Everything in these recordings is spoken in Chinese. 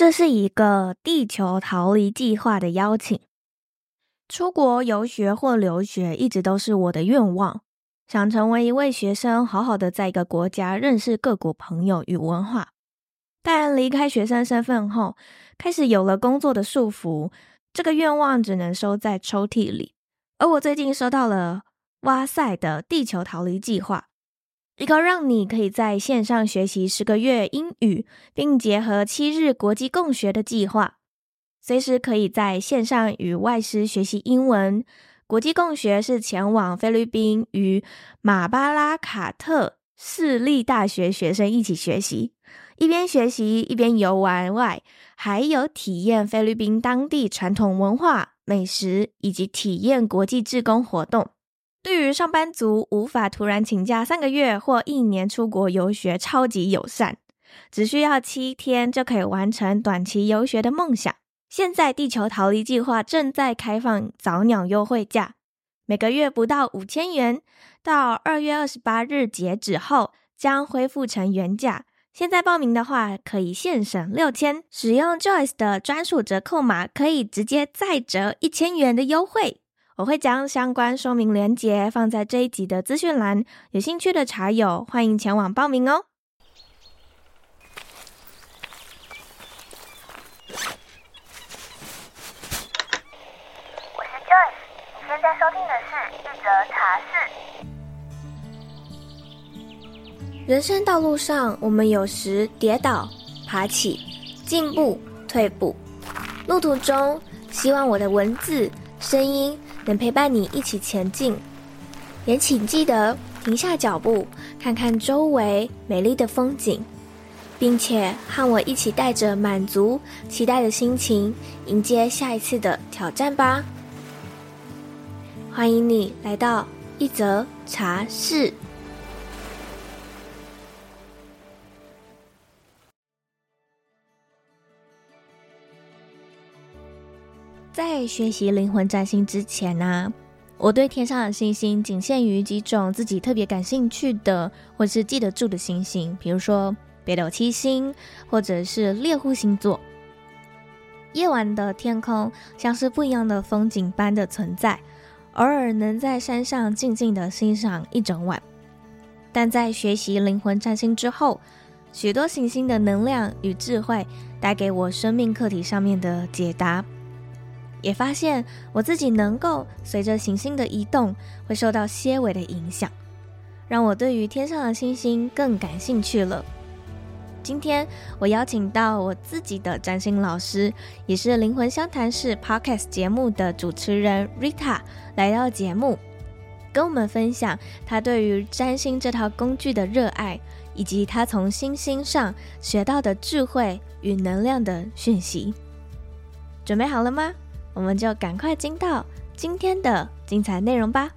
这是一个地球逃离计划的邀请。出国游学或留学一直都是我的愿望，想成为一位学生，好好的在一个国家认识各国朋友与文化。但离开学生身份后，开始有了工作的束缚，这个愿望只能收在抽屉里。而我最近收到了哇塞的地球逃离计划。一个让你可以在线上学习十个月英语，并结合七日国际共学的计划，随时可以在线上与外师学习英文。国际共学是前往菲律宾与马巴拉卡特市立大学学生一起学习，一边学习一边游玩外，还有体验菲律宾当地传统文化、美食以及体验国际志工活动。对于上班族无法突然请假三个月或一年出国游学，超级友善，只需要七天就可以完成短期游学的梦想。现在地球逃离计划正在开放早鸟优惠价，每个月不到五千元，到二月二十八日截止后将恢复成原价。现在报名的话可以现省六千，使用 Joyce 的专属折扣码可以直接再折一千元的优惠。我会将相关说明连结放在这一集的资讯栏，有兴趣的茶友欢迎前往报名哦。我是 Joyce，你现在收听的是一则茶室。人生道路上，我们有时跌倒、爬起、进步、退步，路途中，希望我的文字、声音。能陪伴你一起前进，也请记得停下脚步，看看周围美丽的风景，并且和我一起带着满足、期待的心情，迎接下一次的挑战吧。欢迎你来到一则茶室。在学习灵魂占星之前呢、我对天上的星星仅限于几种自己特别感兴趣的，或是记得住的星星，比如说北斗七星，或者是猎户星座。夜晚的天空像是不一样的风景般的存在，偶尔能在山上静静的欣赏一整晚。但在学习灵魂占星之后，许多行星的能量与智慧带给我生命课题上面的解答。也发现我自己能够随着行星的移动，会受到些微的影响，让我对于天上的星星更感兴趣了。今天我邀请到我自己的占星老师，也是灵魂相谈室 Podcast 节目的主持人 Rita 来到节目，跟我们分享他对于占星这套工具的热爱，以及他从星星上学到的智慧与能量的讯息。准备好了吗？我们就赶快进到今天的精彩内容吧。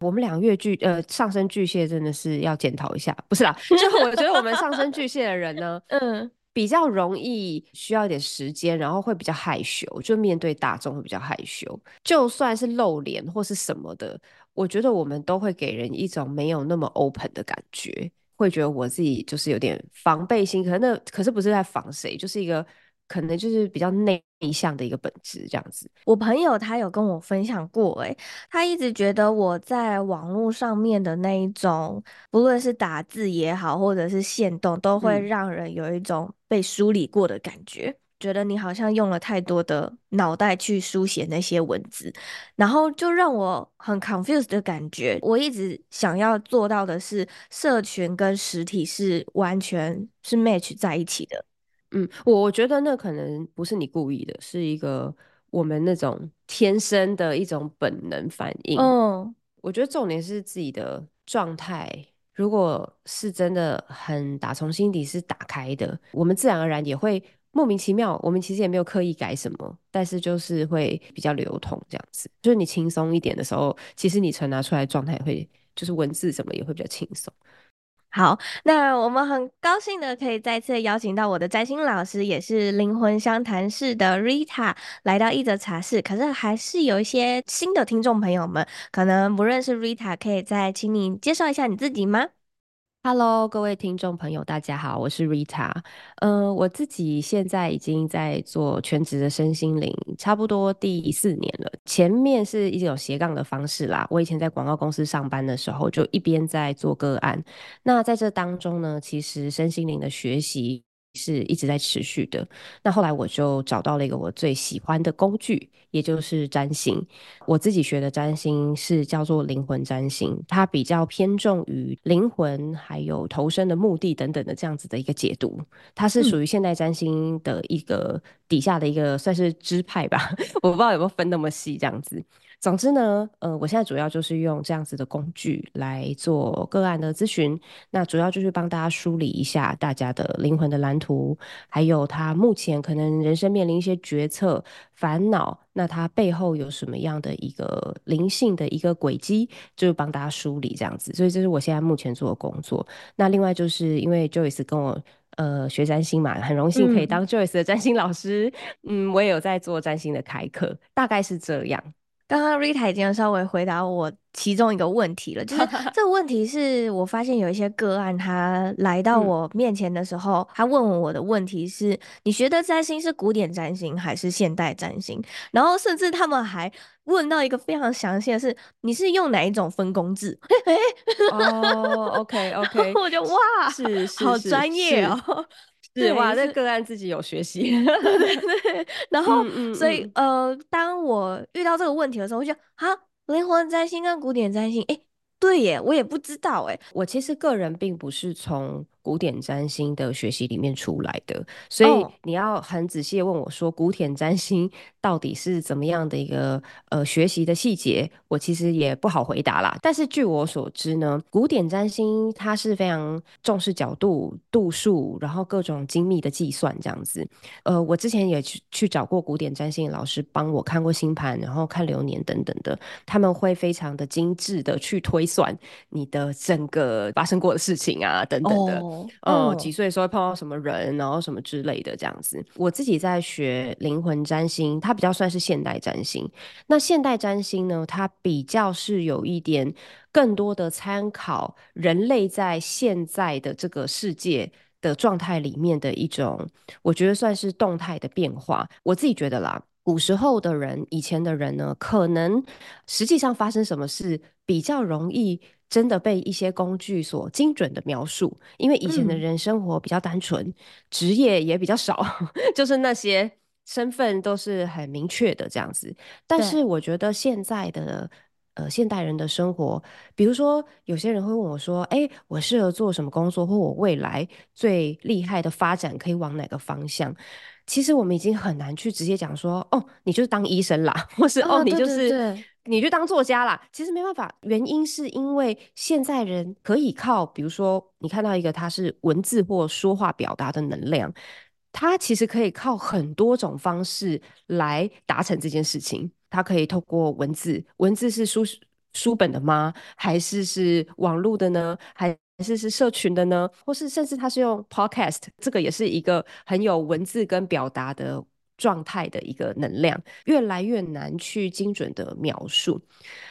我们两个月巨呃上升巨蟹真的是要检讨一下，不是啦，就我觉得我们上升巨蟹的人呢，嗯，比较容易需要一点时间，然后会比较害羞，就面对大众会比较害羞，就算是露脸或是什么的，我觉得我们都会给人一种没有那么 open 的感觉，会觉得我自己就是有点防备心，可能那可是不是在防谁，就是一个。可能就是比较内向的一个本质这样子。我朋友他有跟我分享过，诶，他一直觉得我在网络上面的那一种，不论是打字也好，或者是线动，都会让人有一种被梳理过的感觉，嗯、觉得你好像用了太多的脑袋去书写那些文字，然后就让我很 confused 的感觉。我一直想要做到的是，社群跟实体是完全是 match 在一起的。嗯，我我觉得那可能不是你故意的，是一个我们那种天生的一种本能反应。嗯，我觉得重点是自己的状态，如果是真的很打从心底是打开的，我们自然而然也会莫名其妙。我们其实也没有刻意改什么，但是就是会比较流通这样子。就是你轻松一点的时候，其实你传达出来的状态会，就是文字什么也会比较轻松。好，那我们很高兴的可以再次邀请到我的摘星老师，也是灵魂相谈室的 Rita 来到一则茶室。可是还是有一些新的听众朋友们可能不认识 Rita，可以再请你介绍一下你自己吗？Hello，各位听众朋友，大家好，我是 Rita。呃，我自己现在已经在做全职的身心灵，差不多第四年了。前面是一种斜杠的方式啦。我以前在广告公司上班的时候，就一边在做个案。那在这当中呢，其实身心灵的学习。是一直在持续的。那后来我就找到了一个我最喜欢的工具，也就是占星。我自己学的占星是叫做灵魂占星，它比较偏重于灵魂还有投生的目的等等的这样子的一个解读。它是属于现代占星的一个底下的一个算是支派吧，我不知道有没有分那么细这样子。总之呢，呃，我现在主要就是用这样子的工具来做个案的咨询，那主要就是帮大家梳理一下大家的灵魂的蓝图，还有他目前可能人生面临一些决策烦恼，那他背后有什么样的一个灵性的一个轨迹，就是帮大家梳理这样子。所以这是我现在目前做的工作。那另外就是因为 Joyce 跟我呃学占星嘛，很荣幸可以当 Joyce 的占星老师，嗯，嗯，我也有在做占星的开课，大概是这样。刚刚 Rita 已经稍微回答我其中一个问题了，就是 这个问题是我发现有一些个案，他来到我面前的时候，嗯、他问我的问题是：你学的占星是古典占星还是现代占星？然后甚至他们还问到一个非常详细的是：你是用哪一种分工制？哦、oh,，OK OK，我觉得哇，是是好专业哦。是哇，这个案自己有学习，对对对。然后，嗯嗯、所以呃，当我遇到这个问题的时候，我就啊，灵魂占星跟古典占星，哎，对耶，我也不知道哎。我其实个人并不是从古典占星的学习里面出来的，所以你要很仔细的问我说，古典占星到底是怎么样的一个呃学习的细节，我其实也不好回答啦。但是据我所知呢，古典占星它是非常重视角度、度数，然后各种精密的计算这样子。呃，我之前也去去找过古典占星老师帮我看过星盘，然后看流年等等的，他们会非常的精致的去推算你的整个发生过的事情啊等等的。Oh. 哦、嗯，几岁的时候会碰到什么人，然后什么之类的这样子。我自己在学灵魂占星，它比较算是现代占星。那现代占星呢，它比较是有一点更多的参考人类在现在的这个世界的状态里面的一种，我觉得算是动态的变化。我自己觉得啦，古时候的人，以前的人呢，可能实际上发生什么事比较容易。真的被一些工具所精准的描述，因为以前的人生活比较单纯，嗯、职业也比较少，就是那些身份都是很明确的这样子。但是我觉得现在的呃现代人的生活，比如说有些人会问我说：“哎，我适合做什么工作，或我未来最厉害的发展可以往哪个方向？”其实我们已经很难去直接讲说：“哦，你就是当医生啦，或是哦，哦，你就是。”你去当作家啦，其实没办法，原因是因为现在人可以靠，比如说你看到一个他是文字或说话表达的能量，他其实可以靠很多种方式来达成这件事情。他可以透过文字，文字是书书本的吗？还是是网络的呢？还是是社群的呢？或是甚至他是用 podcast，这个也是一个很有文字跟表达的。状态的一个能量越来越难去精准的描述。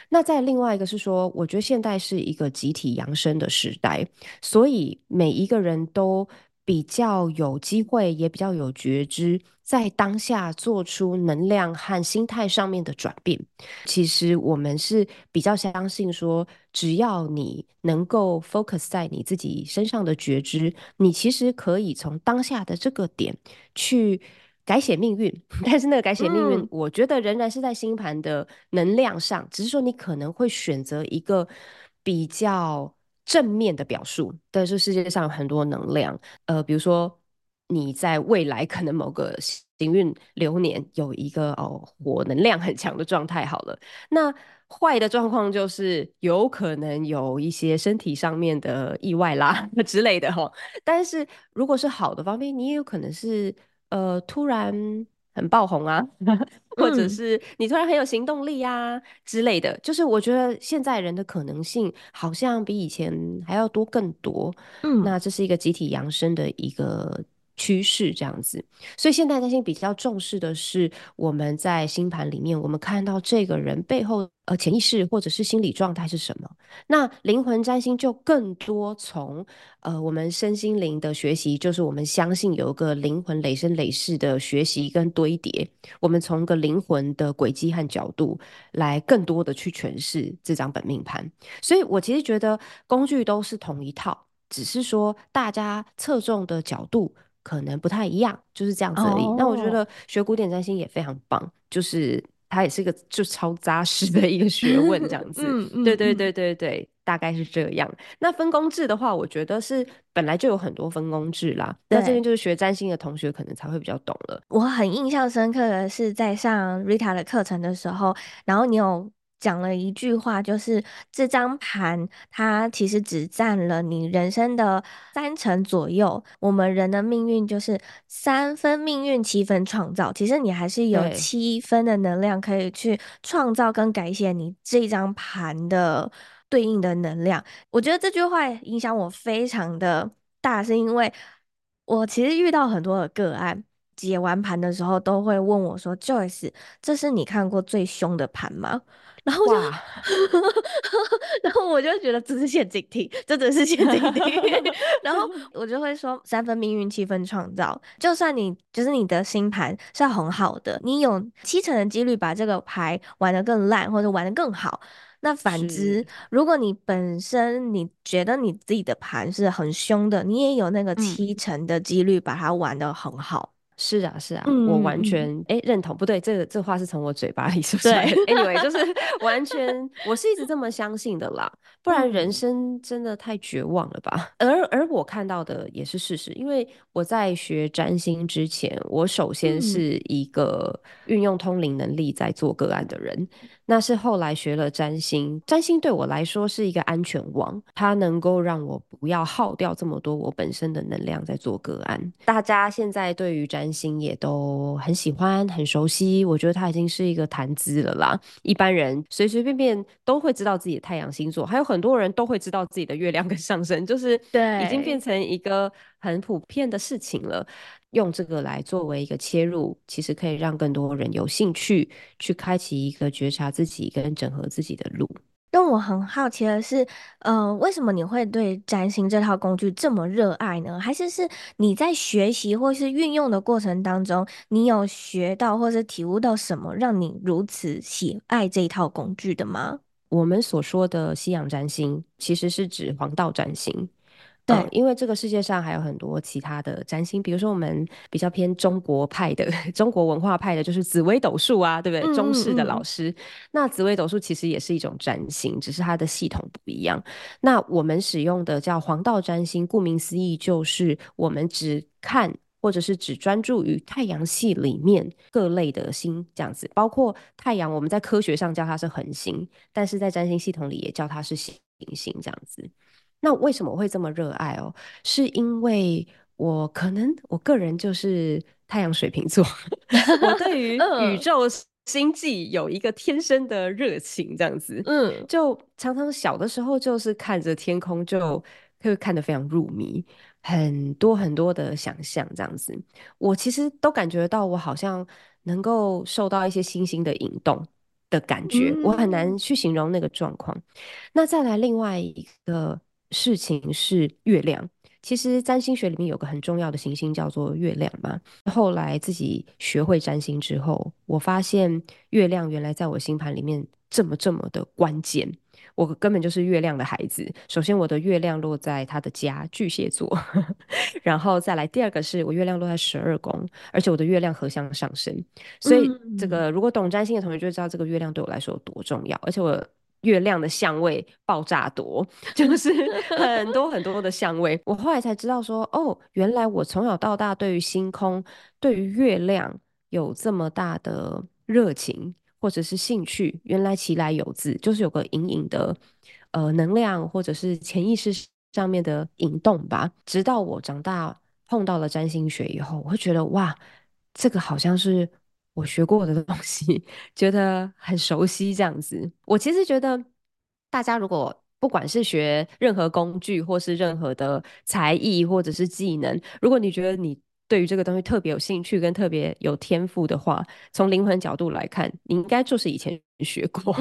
那再另外一个是说，我觉得现代是一个集体扬升的时代，所以每一个人都比较有机会，也比较有觉知，在当下做出能量和心态上面的转变。其实我们是比较相信说，只要你能够 focus 在你自己身上的觉知，你其实可以从当下的这个点去。改写命运，但是那个改写命运，嗯，我觉得仍然是在星盘的能量上，只是说你可能会选择一个比较正面的表述。但是世界上有很多能量，呃，比如说你在未来可能某个行运流年有一个哦火能量很强的状态，好了，那坏的状况就是有可能有一些身体上面的意外啦 之类的哈。但是如果是好的方面，你也有可能是。呃，突然很爆红啊，或者是你突然很有行动力啊之类的，嗯，就是我觉得现在人的可能性好像比以前还要多更多。嗯，那这是一个集体扬升的一个趋势这样子，所以现代占星比较重视的是我们在星盘里面，我们看到这个人背后呃潜意识或者是心理状态是什么。那灵魂占星就更多从呃我们身心灵的学习，就是我们相信有一个灵魂累生累世的学习跟堆叠，我们从个灵魂的轨迹和角度来更多的去诠释这张本命盘。所以我其实觉得工具都是同一套，只是说大家侧重的角度。可能不太一样，就是这样子而已。Oh. 那我觉得学古典占星也非常棒，就是它也是一个就超扎实的一个学问，这样 子。嗯嗯、对对对对对，大概是这样。那分工制的话，我觉得是本来就有很多分工制啦。那这边就是学占星的同学可能才会比较懂了。我很印象深刻的是在上 Rita 的课程的时候，然后你有。讲了一句话，就是这张盘它其实只占了你人生的三成左右。我们人的命运就是三分命运，七分创造。其实你还是有七分的能量可以去创造跟改写你这张盘的对应的能量。我觉得这句话影响我非常的大，是因为我其实遇到很多的个案，解完盘的时候都会问我说：“Joyce，这是你看过最凶的盘吗？”然后就，哇 然后我就觉得这是陷阱题，这真是陷阱题。然后 我就会说，三分命运，七分创造。就算你就是你的星盘是很好的，你有七成的几率把这个牌玩得更烂，或者玩得更好。那反之，如果你本身你觉得你自己的盘是很凶的，你也有那个七成的几率把它玩得很好。嗯是啊，是啊，嗯、我完全哎、欸、认同。不对，这个这话是从我嘴巴里 说出来的。anyway，就是 完全，我是一直这么相信的啦。不然人生真的太绝望了吧？嗯、而而我看到的也是事实，因为我在学占星之前，我首先是一个运用通灵能力在做个案的人。那是后来学了占星，占星对我来说是一个安全网，它能够让我不要耗掉这么多我本身的能量在做个案。大家现在对于占星也都很喜欢、很熟悉，我觉得他已经是一个谈资了啦。一般人随随便便都会知道自己的太阳星座，还有很多人都会知道自己的月亮跟上升，就是对，已经变成一个很普遍的事情了。用这个来作为一个切入，其实可以让更多人有兴趣去开启一个觉察自己跟整合自己的路。让我很好奇的是，呃，为什么你会对占星这套工具这么热爱呢？还是是你在学习或是运用的过程当中，你有学到或是体悟到什么，让你如此喜爱这一套工具的吗？我们所说的西洋占星，其实是指黄道占星。对、嗯，因为这个世界上还有很多其他的占星，比如说我们比较偏中国派的、中国文化派的，就是紫微斗数啊，对不对？中式的老师，那紫微斗数其实也是一种占星，只是它的系统不一样。那我们使用的叫黄道占星，顾名思义就是我们只看或者是只专注于太阳系里面各类的星，这样子，包括太阳，我们在科学上叫它是恒星，但是在占星系统里也叫它是行星，这样子。那为什么我会这么热爱哦？是因为我可能我个人就是太阳水瓶座，我对于宇宙星际有一个天生的热情，这样子，嗯，就常常小的时候就是看着天空就会看得非常入迷，很多很多的想象，这样子，我其实都感觉到我好像能够受到一些星星的引动的感觉，我很难去形容那个状况。那再来另外一个。事情是月亮，其实占星学里面有个很重要的行星叫做月亮嘛。后来自己学会占星之后，我发现月亮原来在我星盘里面这么这么的关键。我根本就是月亮的孩子。首先，我的月亮落在他的家巨蟹座，然后再来第二个是我月亮落在十二宫，而且我的月亮合相上升。所以这个如果懂占星的同学就知道这个月亮对我来说有多重要，而且我。月亮的相位爆炸多，就是很多很多的相位。我后来才知道说，哦，原来我从小到大对于星空、对于月亮有这么大的热情或者是兴趣，原来其来有自，就是有个隐隐的呃能量或者是潜意识上面的引动吧。直到我长大碰到了占星学以后，我会觉得哇，这个好像是。我学过的东西，觉得很熟悉，这样子。我其实觉得，大家如果不管是学任何工具，或是任何的才艺，或者是技能，如果你觉得你对于这个东西特别有兴趣跟特别有天赋的话，从灵魂角度来看，你应该就是以前学过。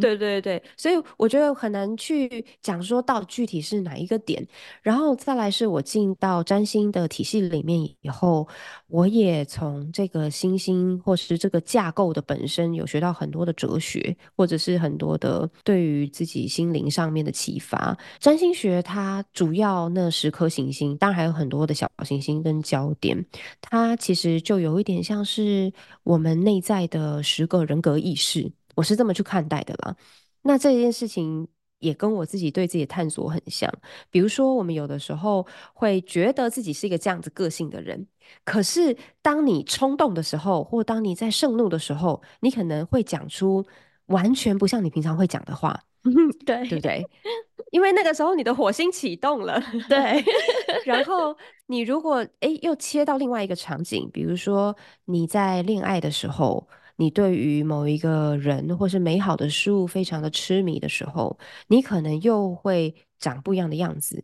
对对对，所以我觉得很难去讲说到具体是哪一个点。然后再来是我进到占星的体系里面以后，我也从这个星星或是这个架构的本身有学到很多的哲学，或者是很多的对于自己心灵上面的启发。占星学它主要那十颗行星，当然还有很多的小行星。跟焦点，它其实就有一点像是我们内在的十个人格意识，我是这么去看待的啦。那这件事情也跟我自己对自己的探索很像。比如说，我们有的时候会觉得自己是一个这样子个性的人，可是当你冲动的时候，或当你在盛怒的时候，你可能会讲出完全不像你平常会讲的话。对，对不对？因为那个时候你的火星启动了，对。然后你如果诶又切到另外一个场景，比如说你在恋爱的时候，你对于某一个人或是美好的事物非常的痴迷的时候，你可能又会长不一样的样子。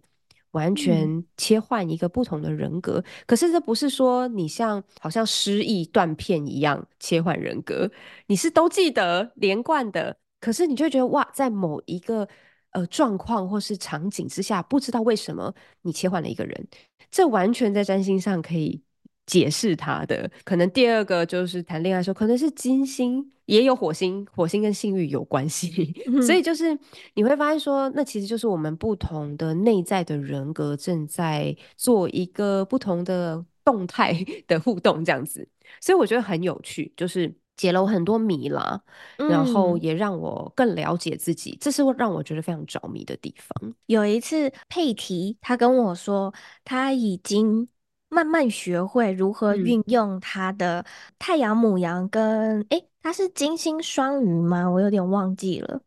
完全切换一个不同的人格，嗯、可是这不是说你像好像失忆断片一样切换人格，你是都记得连贯的，可是你就会觉得哇，在某一个呃状况或是场景之下，不知道为什么你切换了一个人，这完全在占星上可以解释它的。可能第二个就是谈恋爱的时候，可能是金星。也有火星，火星跟性欲有关系，嗯、所以就是你会发现说，那其实就是我们不同的内在的人格正在做一个不同的动态的互动，这样子，所以我觉得很有趣，就是解了我很多谜啦，嗯、然后也让我更了解自己，这是让我觉得非常着迷的地方。有一次佩提他跟我说，他已经慢慢学会如何运用他的太阳母羊跟诶。欸他是金星双鱼吗？我有点忘记了。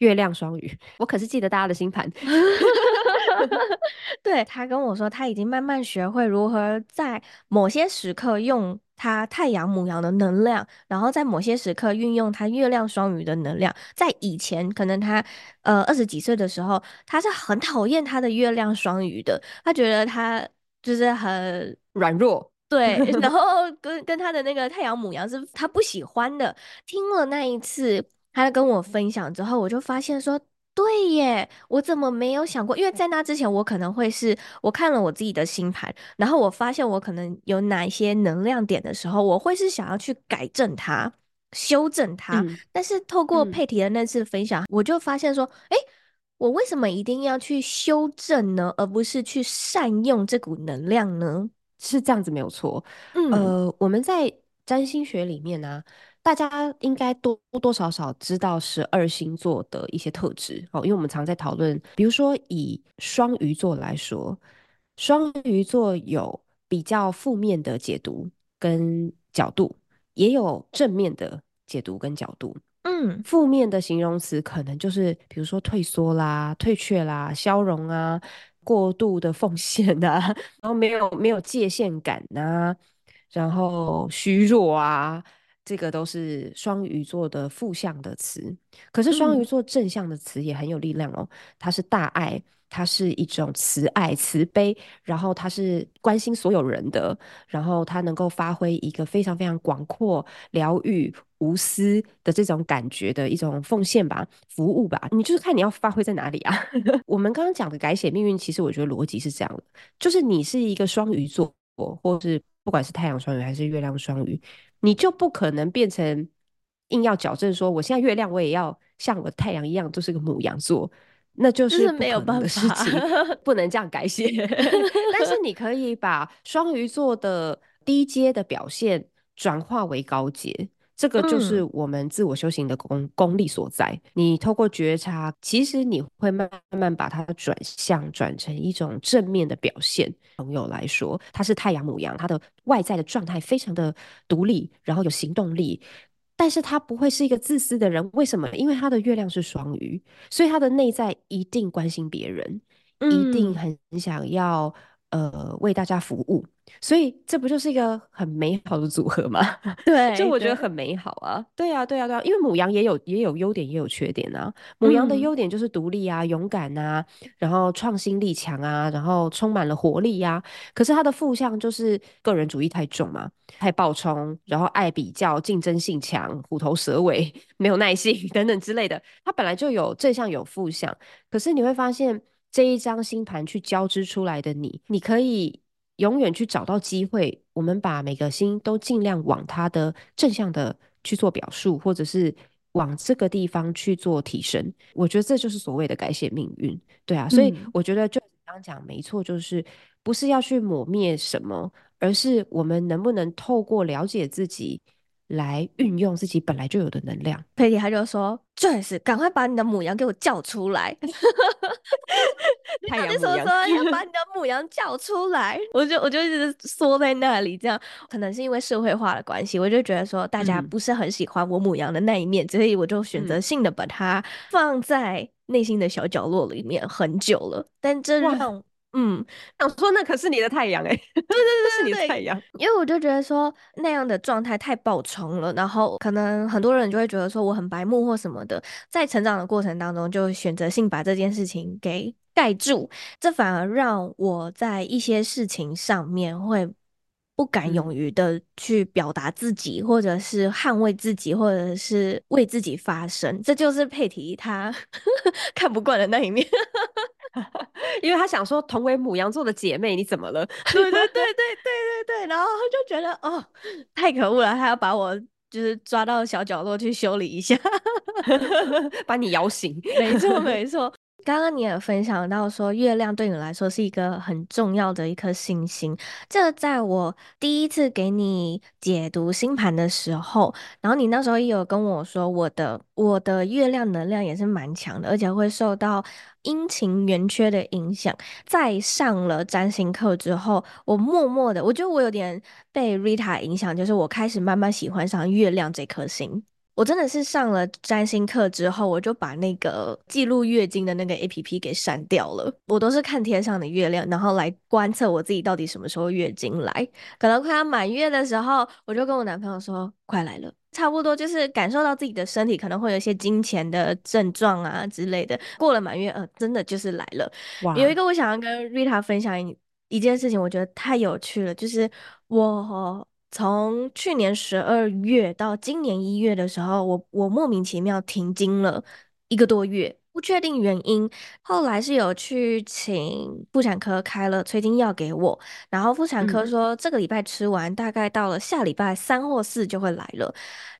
月亮双鱼，我可是记得大家的星盘。对，他跟我说，他已经慢慢学会如何在某些时刻用他太阳母羊的能量，然后在某些时刻运用他月亮双鱼的能量。在以前，可能他呃二十几岁的时候，他是很讨厌他的月亮双鱼的，他觉得他就是很软弱。对，然后跟跟他的那个太阳母羊是他不喜欢的。听了那一次他跟我分享之后，我就发现说，对耶，我怎么没有想过？因为在那之前，我可能会是我看了我自己的星盘，然后我发现我可能有哪一些能量点的时候，我会是想要去改正它、修正它。嗯、但是透过佩提的那次分享，嗯、我就发现说，诶，我为什么一定要去修正呢？而不是去善用这股能量呢？是这样子没有错，嗯，呃，我们在占星学里面呢、啊，大家应该多多少少知道十二星座的一些特质哦，因为我们常在讨论，比如说以双鱼座来说，双鱼座有比较负面的解读跟角度，也有正面的解读跟角度，嗯，负面的形容词可能就是比如说退缩啦、退却啦、消融啊。过度的奉献啊，然后没有没有界限感啊，然后虚弱啊，这个都是双鱼座的负向的词。可是双鱼座正向的词也很有力量哦，它是大爱。它是一种慈爱、慈悲，然后它是关心所有人的，然后它能够发挥一个非常非常广阔、疗愈、无私的这种感觉的一种奉献吧、服务吧。你就是看你要发挥在哪里啊？我们刚刚讲的改写命运，其实我觉得逻辑是这样的：就是你是一个双鱼座，或是不管是太阳双鱼还是月亮双鱼，你就不可能变成硬要矫正说，我现在月亮我也要像我的太阳一样，都是个母羊座。那就是没有办法的事情，不能这样改写。但是你可以把双鱼座的低阶的表现转化为高阶，这个就是我们自我修行的功功力所在。你透过觉察，其实你会慢慢把它转向，转成一种正面的表现。朋友来说，他是太阳母羊，他的外在的状态非常的独立，然后有行动力。但是他不会是一个自私的人，为什么？因为他的月亮是双鱼，所以他的内在一定关心别人，嗯、一定很想要呃为大家服务。所以这不就是一个很美好的组合吗？对，就我觉得很美好啊。对啊，对啊，对啊，因为母羊也有也有优点，也有缺点啊。母羊的优点就是独立啊、勇敢啊，然后创新力强啊，然后充满了活力呀、啊。可是它的负向就是个人主义太重嘛，太暴冲，然后爱比较、竞争性强、虎头蛇尾、没有耐性 等等之类的。它本来就有正向有负向，可是你会发现这一张星盘去交织出来的你，你可以。永远去找到机会，我们把每个星都尽量往它的正向的去做表述，或者是往这个地方去做提升。我觉得这就是所谓的改写命运，对啊。所以我觉得就刚刚讲没错，就是不是要去抹灭什么，而是我们能不能透过了解自己。来运用自己本来就有的能量。佩蒂他就说：“Joyce，赶快把你的母羊给我叫出来！”太阳牡羊说要 把你的母羊叫出来，我就我就一直缩在那里，这样可能是因为社会化的关系，我就觉得说大家不是很喜欢我母羊的那一面，嗯、所以我就选择性的把它放在内心的小角落里面很久了。但这让嗯，我说那可是你的太阳哎、欸，对 对对，是你的太阳。因为我就觉得说那样的状态太暴冲了，然后可能很多人就会觉得说我很白目或什么的，在成长的过程当中就选择性把这件事情给盖住，这反而让我在一些事情上面会不敢勇于的去表达自己，或者是捍卫自己，或者是为自己发声。这就是佩提他 看不惯的那一面。因为他想说，同为母羊座的姐妹，你怎么了？对对对对对对对，然后他就觉得哦，太可恶了，他要把我就是抓到小角落去修理一下，把你摇醒。没错没错。刚刚你也分享到说，月亮对你来说是一个很重要的一颗星星。这在我第一次给你解读星盘的时候，然后你那时候也有跟我说，我的我的月亮能量也是蛮强的，而且会受到阴晴圆缺的影响。在上了占星课之后，我默默的，我觉得我有点被 Rita 影响，就是我开始慢慢喜欢上月亮这颗星。我真的是上了占星课之后，我就把那个记录月经的那个 APP 给删掉了。我都是看天上的月亮，然后来观测我自己到底什么时候月经来。可能快要满月的时候，我就跟我男朋友说：“快来了。”差不多就是感受到自己的身体可能会有一些金钱的症状啊之类的。过了满月，呃，真的就是来了。有一个我想要跟 Rita 分享一一件事情，我觉得太有趣了，就是我。从去年十二月到今年一月的时候，我我莫名其妙停经了一个多月，不确定原因。后来是有去请妇产科开了催经药给我，然后妇产科说这个礼拜吃完，大概到了下礼拜三或四就会来了。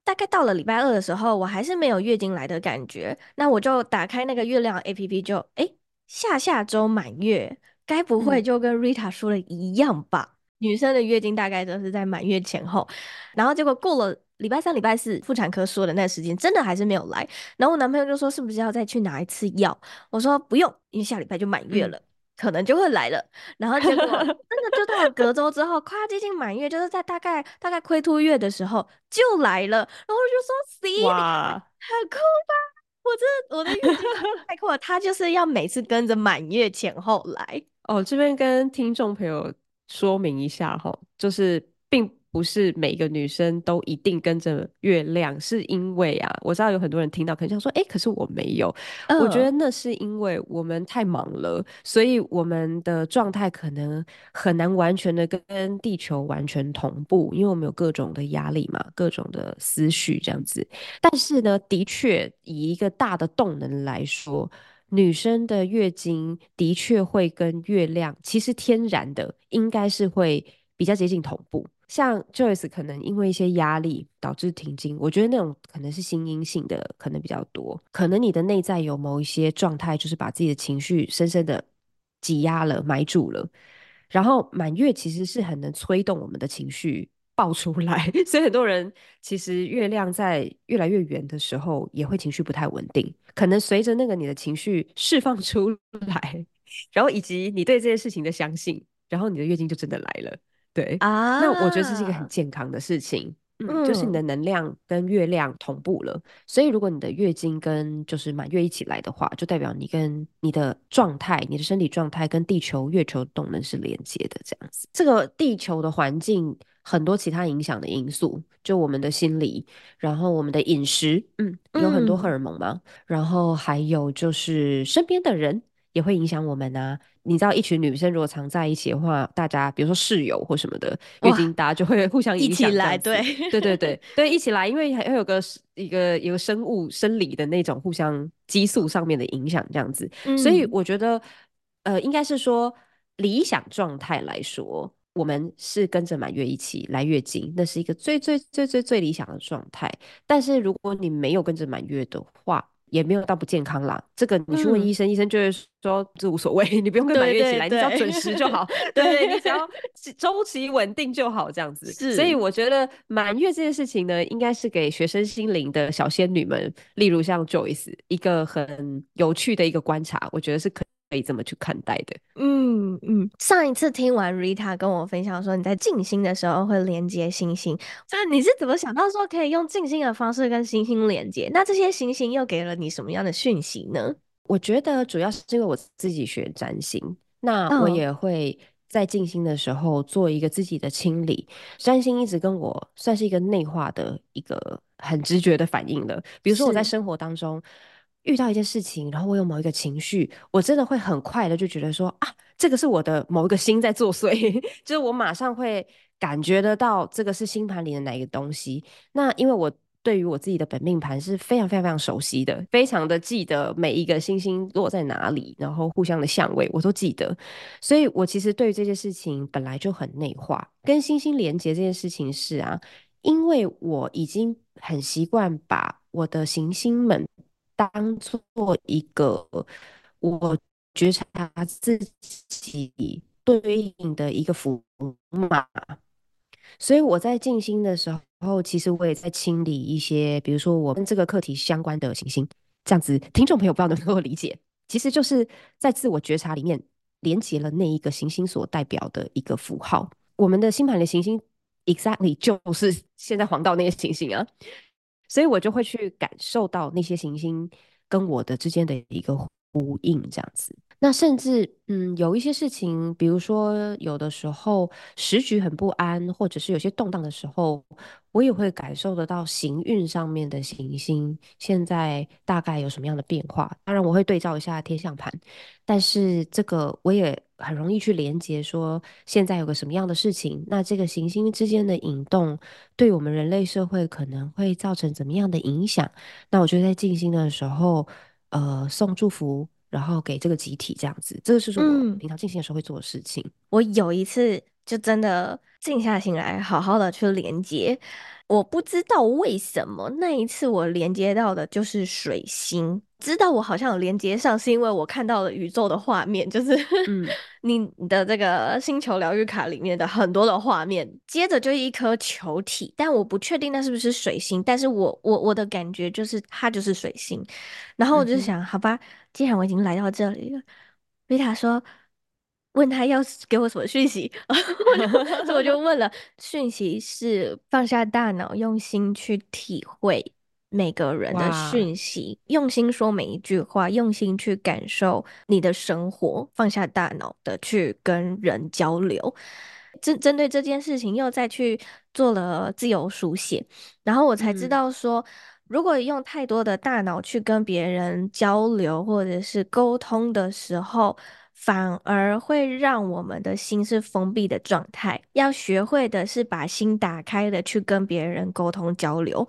大概到了礼拜二的时候，我还是没有月经来的感觉，那我就打开那个月亮 APP，就哎，下下周满月，该不会就跟 Rita 说的一样吧？女生的月经大概都是在满月前后，然后结果过了礼拜三、礼拜四，妇产科说的那个时间真的还是没有来。然后我男朋友就说：“是不是要再去拿一次药？”我说：“不用，因为下礼拜就满月了，嗯、可能就会来了。”然后结果 真的就到了隔周之后，快要接近满月，就是在大概大概亏兔月的时候就来了。然后我就说：“C，哇，很酷吧？我这我的月经太酷了，他就是要每次跟着满月前后来。”哦，这边跟听众朋友。说明一下哈，就是并不是每个女生都一定跟着月亮，是因为啊，我知道有很多人听到可能想说，哎，可是我没有。Oh. 我觉得那是因为我们太忙了，所以我们的状态可能很难完全的跟地球完全同步，因为我们有各种的压力嘛，各种的思绪这样子。但是呢，的确以一个大的动能来说。女生的月经的确会跟月亮，其实天然的应该是会比较接近同步。像 Joyce 可能因为一些压力导致停经，我觉得那种可能是心因性的，可能比较多。可能你的内在有某一些状态，就是把自己的情绪深深的挤压了、埋住了。然后满月其实是很能催动我们的情绪。爆出来，所以很多人其实月亮在越来越圆的时候，也会情绪不太稳定。可能随着那个你的情绪释放出来，然后以及你对这件事情的相信，然后你的月经就真的来了。对啊，那我觉得这是一个很健康的事情。嗯，就是你的能量跟月亮同步了，所以如果你的月经跟就是满月一起来的话，就代表你跟你的状态、你的身体状态跟地球、月球动能是连接的，这样子。这个地球的环境很多其他影响的因素，就我们的心理，然后我们的饮食，嗯，有很多荷尔蒙嘛，嗯、然后还有就是身边的人。也会影响我们啊！你知道，一群女生如果常在一起的话，大家比如说室友或什么的，月经大家就会互相影响。一起来，对对对对对，一起来，因为还有个一个一个生物生理的那种互相激素上面的影响，这样子。嗯、所以我觉得，呃，应该是说理想状态来说，我们是跟着满月一起来月经，那是一个最最最最最理想的状态。但是如果你没有跟着满月的话，也没有到不健康啦，这个你去问医生，嗯、医生就会说这无所谓，你不用跟满月一起来，对对对，你只要准时就好。对，你只要周期稳定就好，这样子。是，所以我觉得满月这件事情呢，应该是给学生心灵的小仙女们，例如像 Joyce，一个很有趣的一个观察，我觉得是可。可以这么去看待的。嗯嗯，上一次听完 Rita 跟我分享说，你在静心的时候会连接星星，那你是怎么想到说可以用静心的方式跟星星连接？那这些星星又给了你什么样的讯息呢？我觉得主要是因为我自己学占星，那我也会在静心的时候做一个自己的清理。占星一直跟我算是一个内化的一个很直觉的反应了。比如说我在生活当中。遇到一件事情，然后我有某一个情绪，我真的会很快的就觉得说啊，这个是我的某一个星在作祟，就是我马上会感觉得到这个是星盘里的哪一个东西。那因为我对于我自己的本命盘是非常非常非常熟悉的，非常的记得每一个星星落在哪里，然后互相的相位我都记得，所以我其实对于这件事情本来就很内化，跟星星连接这件事情是啊，因为我已经很习惯把我的行星们。当做一个我觉察自己对应的一个符码，所以我在静心的时候，其实我也在清理一些，比如说我跟这个课题相关的行星，这样子听众朋友不知道能不能够理解，其实就是在自我觉察里面连接了那一个行星所代表的一个符号。我们的星盘的行星 exactly 就是现在黄道那个行星啊。所以我就会去感受到那些行星跟我的之间的一个呼应，这样子。那甚至，嗯，有一些事情，比如说有的时候时局很不安，或者是有些动荡的时候，我也会感受得到行运上面的行星现在大概有什么样的变化。当然，我会对照一下天象盘，但是这个我也。很容易去连接，说现在有个什么样的事情，那这个行星之间的引动，对我们人类社会可能会造成怎么样的影响？那我觉得在静心的时候，呃，送祝福，然后给这个集体这样子，这个是说我平常静心的时候会做的事情。嗯，我有一次就真的静下心来，好好的去连接。我不知道为什么那一次我连接到的就是水星，知道我好像有连接上，是因为我看到了宇宙的画面，就是 你的这个星球疗愈卡里面的很多的画面，接着就是一颗球体，但我不确定那是不是水星，但是我我我的感觉就是它就是水星，然后我就想，好吧，既然我已经来到这里了，维塔说。问他要给我什么讯息，所以我就问了，讯息是放下大脑，用心去体会每个人的讯息，用心说每一句话，用心去感受你的生活，放下大脑的去跟人交流。针针对这件事情，又再去做了自由书写，然后我才知道说，嗯、如果用太多的大脑去跟别人交流或者是沟通的时候。反而会让我们的心是封闭的状态，要学会的是把心打开的去跟别人沟通交流。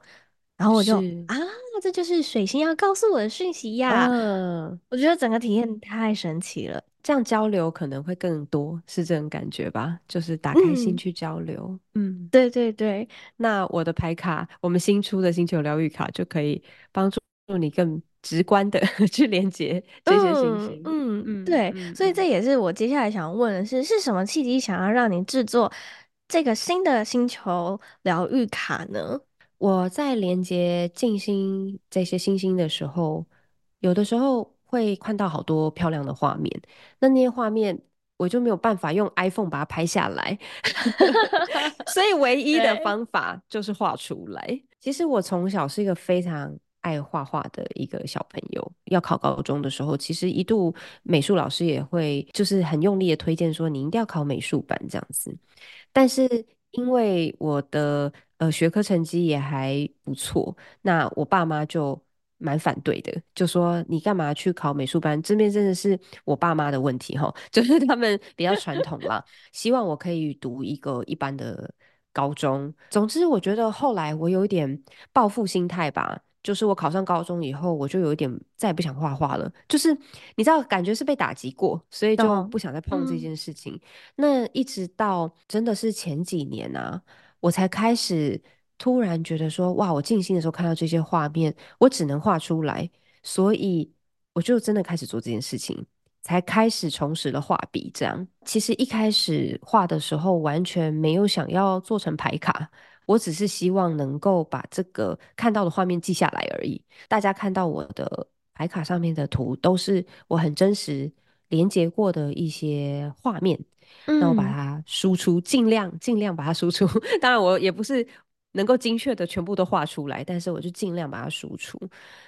然后我就是啊，这就是水星要告诉我的讯息呀！嗯，我觉得整个体验太神奇了，这样交流可能会更多，是这种感觉吧？就是打开心去交流。嗯，嗯，对对对。那我的牌卡，我们新出的星球疗愈卡就可以帮助你更。直观的 去连接这些信息，嗯嗯，对，嗯、所以这也是我接下来想问的是，是什么契机想要让你制作这个新的星球疗愈卡呢？我在连接静心这些星星的时候，有的时候会看到好多漂亮的画面，那那些画面我就没有办法用 iPhone 把它拍下来，所以唯一的方法就是画出来。其实我从小是一个非常爱画画的一个小朋友。要考高中的时候，其实一度美术老师也会就是很用力的推荐说，你一定要考美术班这样子。但是因为我的呃学科成绩也还不错，那我爸妈就。蛮反对的，就说你干嘛去考美术班？这边真的是我爸妈的问题哈，就是他们比较传统啦，希望我可以读一个一般的高中。总之，我觉得后来我有一点报复心态吧，就是我考上高中以后，我就有一点再也不想画画了。就是你知道，感觉是被打击过，所以就不想再碰这件事情。嗯、那一直到真的是前几年啊，我才开始。突然觉得说，哇！我静心的时候看到这些画面，我只能画出来，所以我就真的开始做这件事情，才开始重拾了画笔。这样，其实一开始画的时候完全没有想要做成牌卡，我只是希望能够把这个看到的画面记下来而已。大家看到我的牌卡上面的图，都是我很真实连接过的一些画面，那我把它输出，尽量尽量把它输出。当然，我也不是。能够精确的全部都画出来，但是我就尽量把它输出，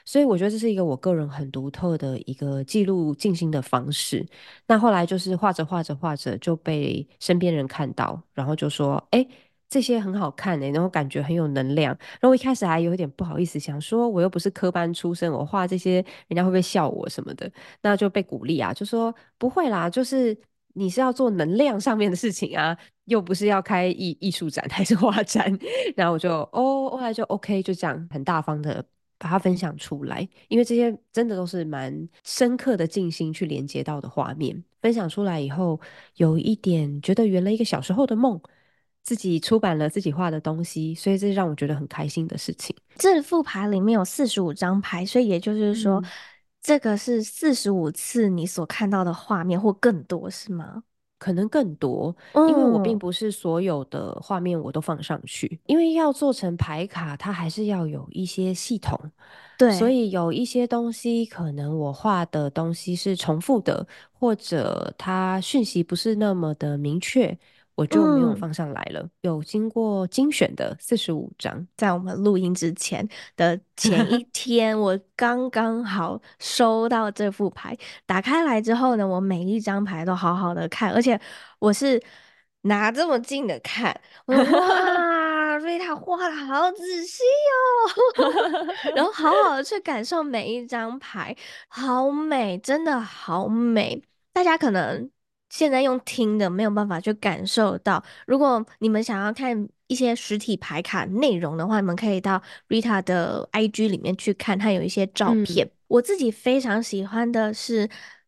所以我觉得这是一个我个人很独特的一个记录静心的方式。那后来就是画着画着画着就被身边人看到，然后就说：“哎、欸，这些很好看诶、然后感觉很有能量。”然后我一开始还有一点不好意思，想说我又不是科班出身，我画这些人家会不会笑我什么的？那就被鼓励啊，就说不会啦，就是。你是要做能量上面的事情啊，又不是要开艺艺术展还是画展，然后我就哦，后来就 OK，就这样很大方的把它分享出来，因为这些真的都是蛮深刻的静心去连接到的画面，分享出来以后，有一点觉得圆了一个小时候的梦，自己出版了自己画的东西，所以这是让我觉得很开心的事情。这副牌里面有四十五张牌，所以也就是说。嗯这个是四十五次你所看到的画面，或更多是吗？可能更多，因为我并不是所有的画面我都放上去，嗯、因为要做成牌卡，它还是要有一些系统。对，所以有一些东西可能我画的东西是重复的，或者它讯息不是那么的明确。我就没有放上来了。嗯、有经过精选的四十五张，在我们录音之前的前一 天，我刚刚好收到这副牌。打开来之后呢，我每一张牌都好好的看，而且我是拿这么近的看。哇，瑞塔画的好仔细哦，然后好好的去感受每一张牌，好美，真的好美。大家可能。现在用听的没有办法去感受到。如果你们想要看一些实体牌卡内容的话，你们可以到 Rita 的 IG 里面去看，它有一些照片。嗯、我自己非常喜欢的是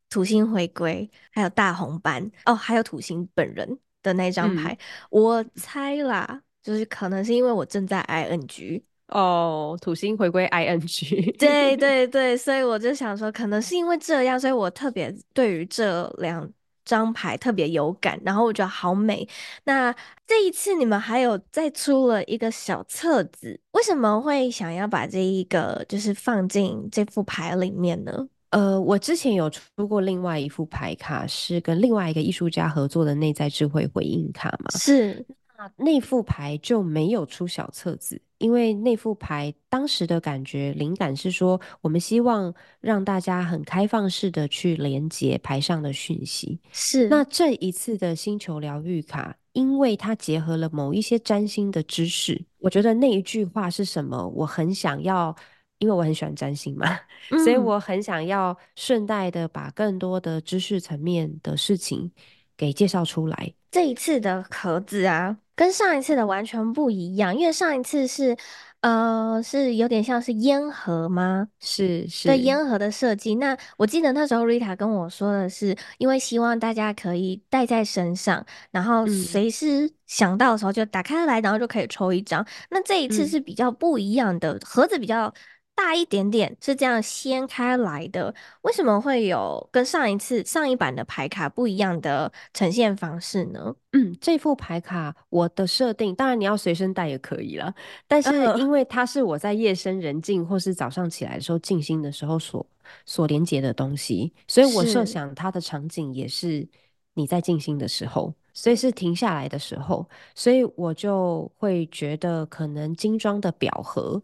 土星回归，还有大红斑哦，还有土星本人的那张牌。嗯、我猜啦，就是可能是因为我正在 ING 哦，土星回归 ING，对对 对，所以我就想说，可能是因为这样，所以我特别对于这两。张牌特别有感，然后我觉得好美。那这一次你们还有再出了一个小册子，为什么会想要把这一个就是放进这副牌里面呢？呃，我之前有出过另外一副牌卡，是跟另外一个艺术家合作的内在智慧回应卡嘛？是。那那副牌就没有出小册子。因为那副牌当时的感觉灵感是说，我们希望让大家很开放式的去连接牌上的讯息。是。那这一次的星球疗愈卡，因为它结合了某一些占星的知识，我觉得那一句话是什么？我很想要，因为我很喜欢占星嘛，嗯、所以我很想要顺带的把更多的知识层面的事情给介绍出来。这一次的盒子啊。跟上一次的完全不一样，因为上一次是，呃，是有点像是烟盒吗？是是，对烟盒的设计。那我记得那时候 Rita 跟我说的是，因为希望大家可以带在身上，然后随时想到的时候就打开来，然后就可以抽一张。那这一次是比较不一样的，嗯、盒子比较大一点点，是这样掀开来的。为什么会有跟上一次上一版的牌卡不一样的呈现方式呢？嗯，这副牌卡我的设定，当然你要随身带也可以了。但是因为它是我在夜深人静或是早上起来的时候静心的时候所所连接的东西，所以我设想它的场景也是你在静心的时候，所以是停下来的时候，所以我就会觉得可能精装的表盒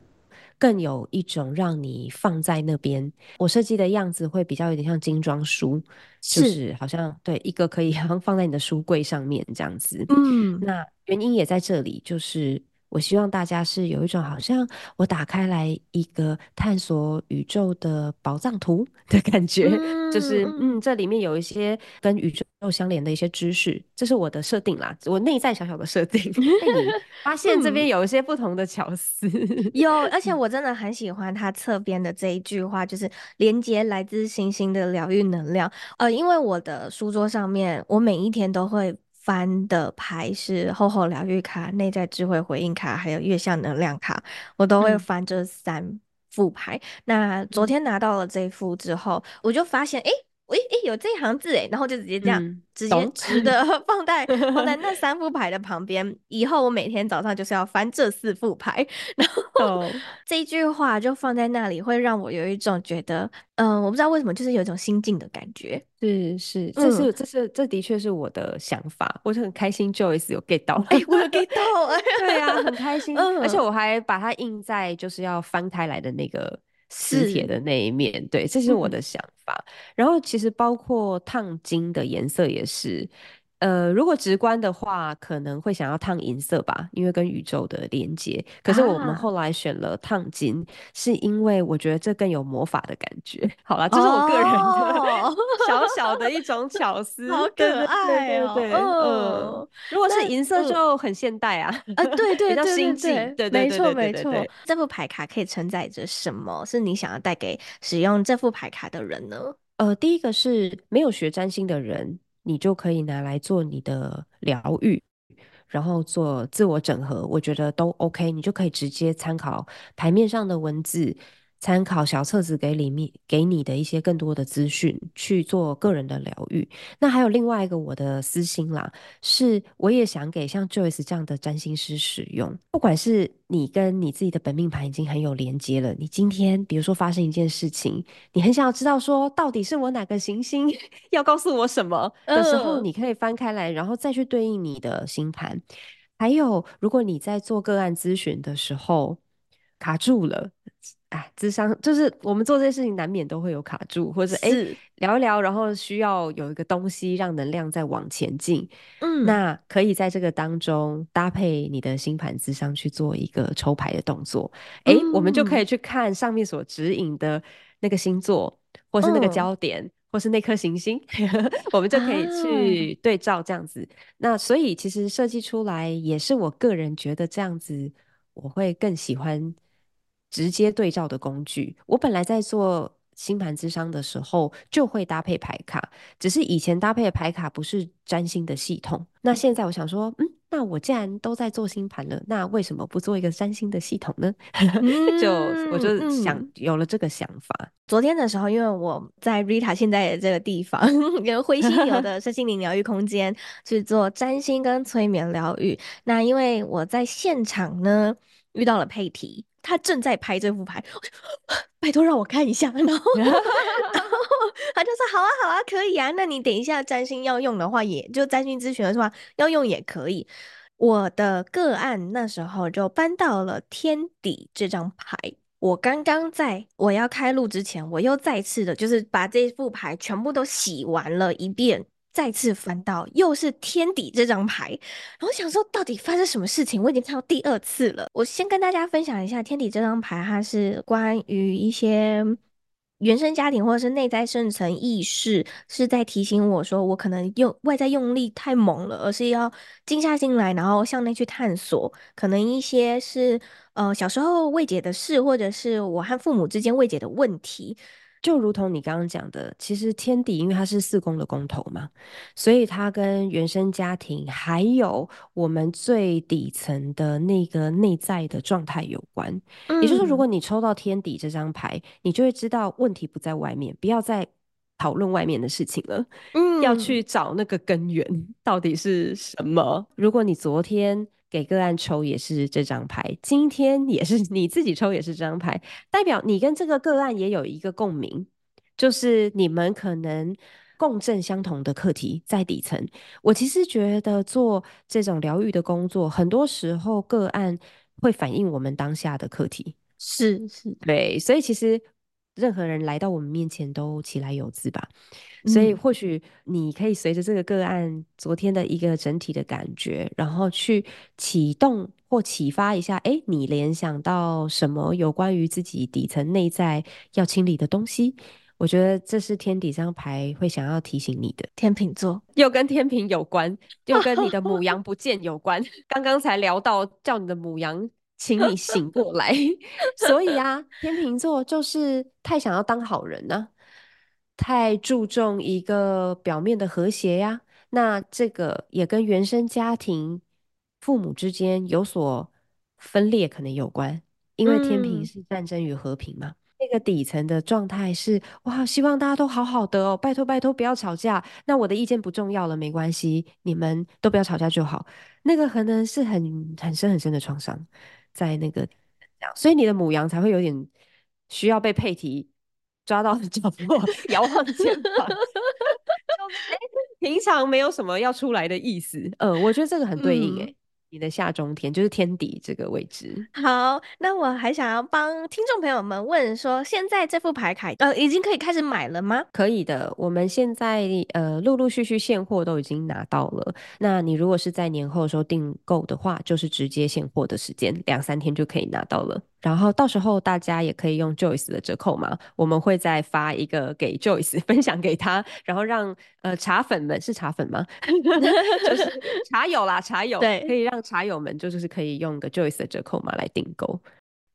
更有一种让你放在那边。我设计的样子会比较有点像精装书，是就是好像对一个可以好 像放在你的书柜上面这样子。嗯，那原因也在这里，就是。我希望大家是有一种好像我打开来一个探索宇宙的宝藏图 的感觉，嗯、就是嗯，这里面有一些跟宇宙相连的一些知识，这是我的设定啦，我内在小小的设定。被你发现这边有一些不同的巧思，嗯、有，而且我真的很喜欢它侧边的这一句话，就是连接来自星星的疗愈能量。呃，因为我的书桌上面，我每一天都会。翻的牌是厚厚疗愈卡、内在智慧回应卡，还有月相能量卡，我都会翻这三副牌。嗯、那昨天拿到了这一副之后，我就发现，哎、欸。诶诶，有这一行字诶，然后就直接这样，嗯、直接直的放在放在那三副牌的旁边。以后我每天早上就是要翻这四副牌，然后这一句话就放在那里，会让我有一种觉得，嗯、呃，我不知道为什么，就是有一种心境的感觉。是是，这是、嗯、这是这的确是我的想法，我就很开心，Joyce 有 get 到，哎，我有 get 到，对啊，很开 心，嗯、而且我还把它印在就是要翻开来的那个。磁铁的那一面，对，这是我的想法。嗯、然后其实包括烫金的颜色也是。呃，如果直观的话，可能会想要烫银色吧，因为跟宇宙的连接。可是我们后来选了烫金，啊、是因为我觉得这更有魔法的感觉。好啦，这是我个人的小小的一种巧思，好可爱哦。嗯，如果是银色就很现代啊，啊，对 对对对对，没错没错。这副牌卡可以承载着什么？是你想要带给使用这副牌卡的人呢？呃，第一个是没有学占星的人。你就可以拿来做你的疗愈，然后做自我整合，我觉得都 OK。你就可以直接参考牌面上的文字。参考小册子给里面给你的一些更多的资讯去做个人的疗愈。那还有另外一个我的私心啦，是我也想给像 Joyce 这样的占星师使用。不管是你跟你自己的本命盘已经很有连接了，你今天比如说发生一件事情，你很想要知道说到底是我哪个行星 要告诉我什么的时候，你可以翻开来，然后再去对应你的星盘。还有，如果你在做个案咨询的时候卡住了。哎，智商就是我们做这些事情，难免都会有卡住，或者哎是、欸、聊一聊，然后需要有一个东西让能量再往前进。嗯，那可以在这个当中搭配你的星盘咨商去做一个抽牌的动作。哎、嗯欸，我们就可以去看上面所指引的那个星座，或是那个焦点，嗯、或是那颗行星，我们就可以去对照这样子。啊、那所以其实设计出来也是我个人觉得这样子，我会更喜欢。直接对照的工具，我本来在做星盘咨商的时候就会搭配牌卡，只是以前搭配的牌卡不是占星的系统。那现在我想说，嗯，那我既然都在做星盘了，那为什么不做一个占星的系统呢？就我就想、嗯、有了这个想法。昨天的时候，因为我在 Rita 现在的这个地方，跟灰犀牛的身心灵疗愈空间去做占星跟催眠疗愈。那因为我在现场呢遇到了佩提。他正在拍这副牌，拜托让我看一下。然后，然后他就说：“好啊，好啊，可以啊。那你等一下占星要用的话也，也就占星咨询的话要用也可以。”我的个案那时候就搬到了天底这张牌。我刚刚在我要开录之前，我又再次的，就是把这副牌全部都洗完了一遍。再次翻到又是天底这张牌，然后想说到底发生什么事情？我已经看到第二次了。我先跟大家分享一下天底这张牌，它是关于一些原生家庭或者是内在深层意识，是在提醒我说，我可能用外在用力太猛了，而是要静下心来，然后向内去探索，可能一些是呃小时候未解的事，或者是我和父母之间未解的问题。就如同你刚刚讲的，其实天底因为它是四宫的宫头嘛，所以它跟原生家庭还有我们最底层的那个内在的状态有关。嗯、也就是说，如果你抽到天底这张牌，你就会知道问题不在外面，不要再讨论外面的事情了，嗯，要去找那个根源到底是什么。如果你昨天给个案抽也是这张牌，今天也是 你自己抽也是这张牌，代表你跟这个个案也有一个共鸣，就是你们可能共振相同的课题在底层。我其实觉得做这种疗愈的工作，很多时候个案会反映我们当下的课题。是是，对，所以其实任何人来到我们面前都起来有字吧。所以或许你可以随着这个个案昨天的一个整体的感觉，然后去启动或启发一下，哎，你联想到什么有关于自己底层内在要清理的东西？我觉得这是天底这张牌会想要提醒你的。天秤座又跟天平有关，又跟你的母羊 不见有关。刚刚才聊到叫你的母羊，请你醒过来。所以啊，天秤座就是太想要当好人呢、啊。太注重一个表面的和谐呀，那这个也跟原生家庭父母之间有所分裂可能有关，因为天平是战争与和平嘛。嗯、那个底层的状态是哇，希望大家都好好的哦，拜托拜托不要吵架。那我的意见不重要了，没关系，你们都不要吵架就好。那个可能是很很深很深的创伤，在那个这样，所以你的母羊才会有点需要被佩提。抓到的角落，摇晃肩膀。就是、平常没有什么要出来的意思。嗯、呃，我觉得这个很对应诶、欸。嗯你的下中天就是天底这个位置。好，那我还想要帮听众朋友们问说，现在这副牌卡呃已经可以开始买了吗？可以的，我们现在呃陆陆续续现货都已经拿到了。那你如果是在年后的时候订购的话，就是直接现货的时间，两三天就可以拿到了。然后到时候大家也可以用 Joyce 的折扣码，我们会再发一个给 Joyce 分享给他，然后让呃茶粉们是茶粉吗？就是茶友啦，茶友对，可以让。茶友们就是可以用个 Joyce 的折扣码来订购。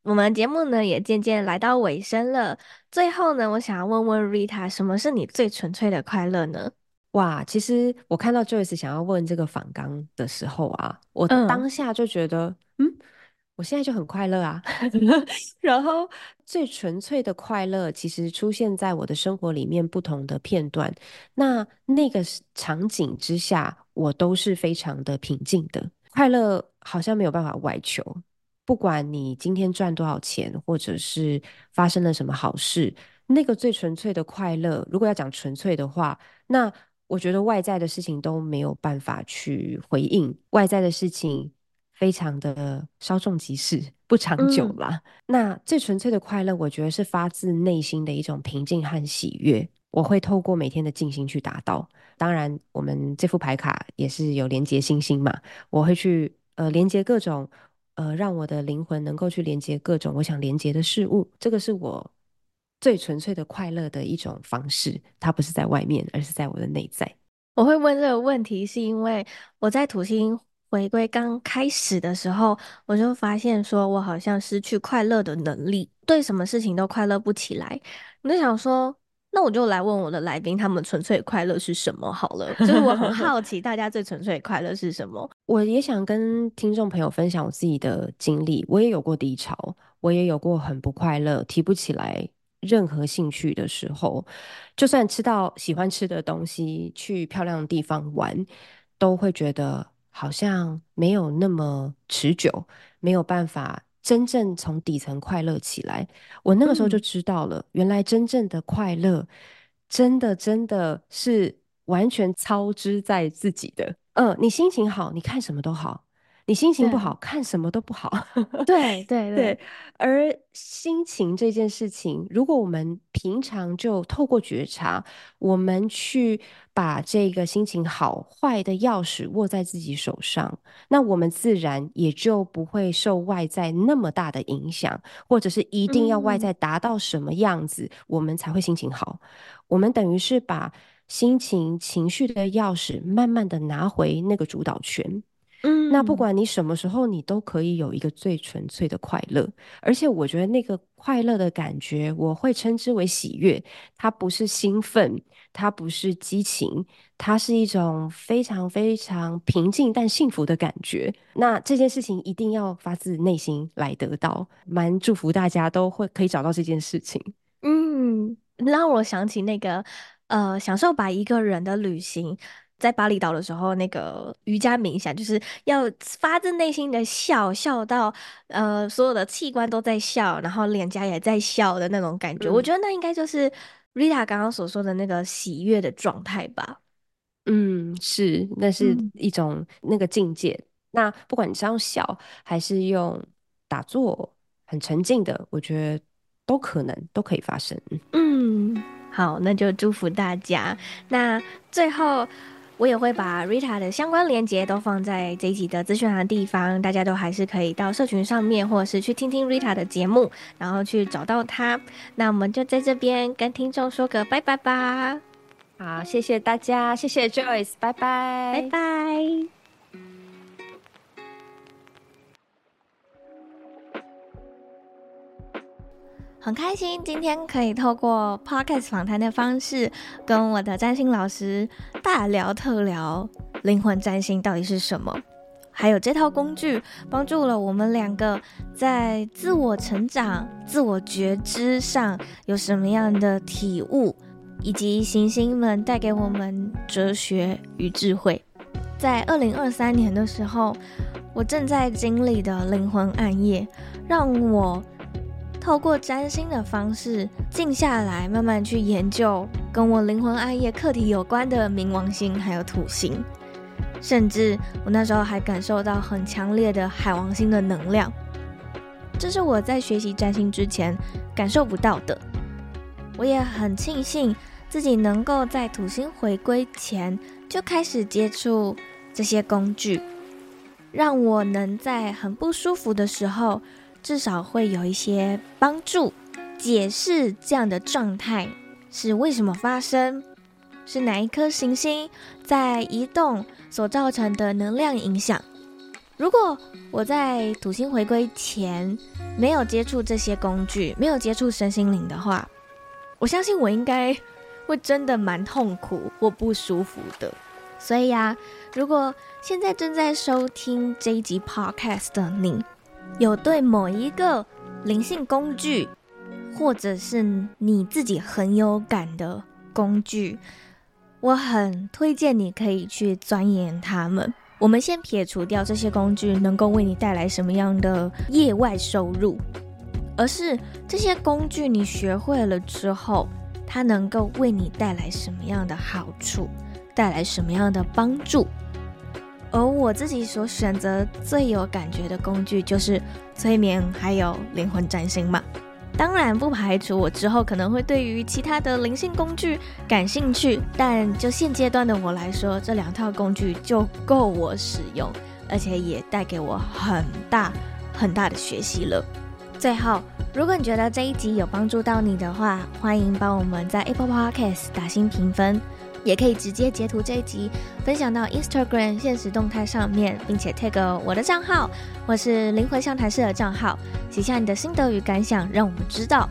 我们节目呢也渐渐来到尾声了，最后呢，我想要问问 Rita，什么是你最纯粹的快乐呢？哇，其实我看到 Joyce 想要问这个访纲的时候啊，我当下就觉得，嗯。嗯我现在就很快乐啊 然后最纯粹的快乐其实出现在我的生活里面不同的片段，那那个场景之下，我都是非常的平静的。快乐好像没有办法外求，不管你今天赚多少钱，或者是发生了什么好事，那个最纯粹的快乐，如果要讲纯粹的话，那我觉得外在的事情都没有办法去回应外在的事情。非常的稍纵即逝，不长久啦。嗯、那最纯粹的快乐，我觉得是发自内心的一种平静和喜悦。我会透过每天的静心去达到。当然，我们这副牌卡也是有连接星星嘛，我会去呃连接各种呃让我的灵魂能够去连接各种我想连接的事物。这个是我最纯粹的快乐的一种方式。它不是在外面，而是在我的内在。我会问这个问题，是因为我在土星。回归刚开始的时候，我就发现说，我好像失去快乐的能力，对什么事情都快乐不起来。我就想说，那我就来问我的来宾，他们纯粹快乐是什么好了。就是我很 好奇，大家最纯粹快乐是什么？我也想跟听众朋友分享我自己的经历。我也有过低潮，我也有过很不快乐、提不起来任何兴趣的时候。就算吃到喜欢吃的东西，去漂亮的地方玩，都会觉得。好像没有那么持久，没有办法真正从底层快乐起来。我那个时候就知道了，嗯、原来真正的快乐，真的真的是完全操之在自己的。嗯、呃，你心情好，你看什么都好。你心情不好，看什么都不好。对对对，而心情这件事情，如果我们平常就透过觉察，我们去把这个心情好坏的钥匙握在自己手上，那我们自然也就不会受外在那么大的影响，或者是一定要外在达到什么样子，嗯、我们才会心情好。我们等于是把心情、情绪的钥匙，慢慢的拿回那个主导权。嗯，那不管你什么时候，你都可以有一个最纯粹的快乐，而且我觉得那个快乐的感觉，我会称之为喜悦。它不是兴奋，它不是激情，它是一种非常非常平静但幸福的感觉。那这件事情一定要发自内心来得到，蛮祝福大家都会可以找到这件事情。嗯，让我想起那个呃，享受把一个人的旅行。在巴厘岛的时候，那个瑜伽冥想就是要发自内心的笑，笑到呃所有的器官都在笑，然后脸颊也在笑的那种感觉。嗯、我觉得那应该就是 Rita 刚刚所说的那个喜悦的状态吧。嗯，是，那是一种那个境界。嗯、那不管你是用笑还是用打坐，很沉静的，我觉得都可能都可以发生。嗯，好，那就祝福大家。那最后。我也会把 Rita 的相关连接都放在这一集的资讯栏的地方，大家都还是可以到社群上面，或者是去听听 Rita 的节目，然后去找到她。那我们就在这边跟听众说个拜拜吧。好，谢谢大家，谢谢 Joyce，拜拜，拜拜。很开心今天可以透过 Podcast 访谈的方式，跟我的占星老师大聊特聊灵魂占星到底是什么，还有这套工具帮助了我们两个在自我成长、自我觉知上有什么样的体悟，以及行星们带给我们哲学与智慧。在二零二三年的时候，我正在经历的灵魂暗夜，让我。透过占星的方式静下来，慢慢去研究跟我灵魂暗夜课题有关的冥王星还有土星，甚至我那时候还感受到很强烈的海王星的能量，这是我在学习占星之前感受不到的。我也很庆幸自己能够在土星回归前就开始接触这些工具，让我能在很不舒服的时候。至少会有一些帮助，解释这样的状态是为什么发生，是哪一颗行星在移动所造成的能量影响。如果我在土星回归前没有接触这些工具，没有接触身心灵的话，我相信我应该会真的蛮痛苦或不舒服的。所以呀，如果现在正在收听这一集 Podcast 的你，有对某一个灵性工具，或者是你自己很有感的工具，我很推荐你可以去钻研它们。我们先撇除掉这些工具能够为你带来什么样的业外收入，而是这些工具你学会了之后，它能够为你带来什么样的好处，带来什么样的帮助。而我自己所选择最有感觉的工具就是催眠，还有灵魂占星嘛。当然不排除我之后可能会对于其他的灵性工具感兴趣，但就现阶段的我来说，这两套工具就够我使用，而且也带给我很大很大的学习了。最后，如果你觉得这一集有帮助到你的话，欢迎帮我们在 Apple Podcast 打星评分。也可以直接截图这一集，分享到 Instagram 现实动态上面，并且 tag 我的账号或是灵魂相谈室的账号，写下你的心得与感想，让我们知道。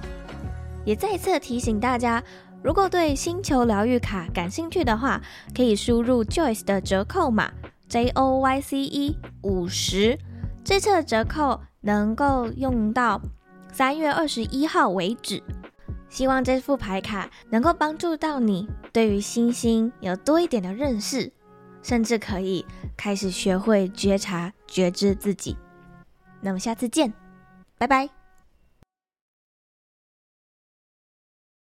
也再次提醒大家，如果对星球疗愈卡感兴趣的话，可以输入 Joyce 的折扣码 J O Y C E 五十，这次的折扣能够用到三月二十一号为止。希望这副牌卡能够帮助到你，对于星星有多一点的认识，甚至可以开始学会觉察、觉知自己。那么下次见，拜拜。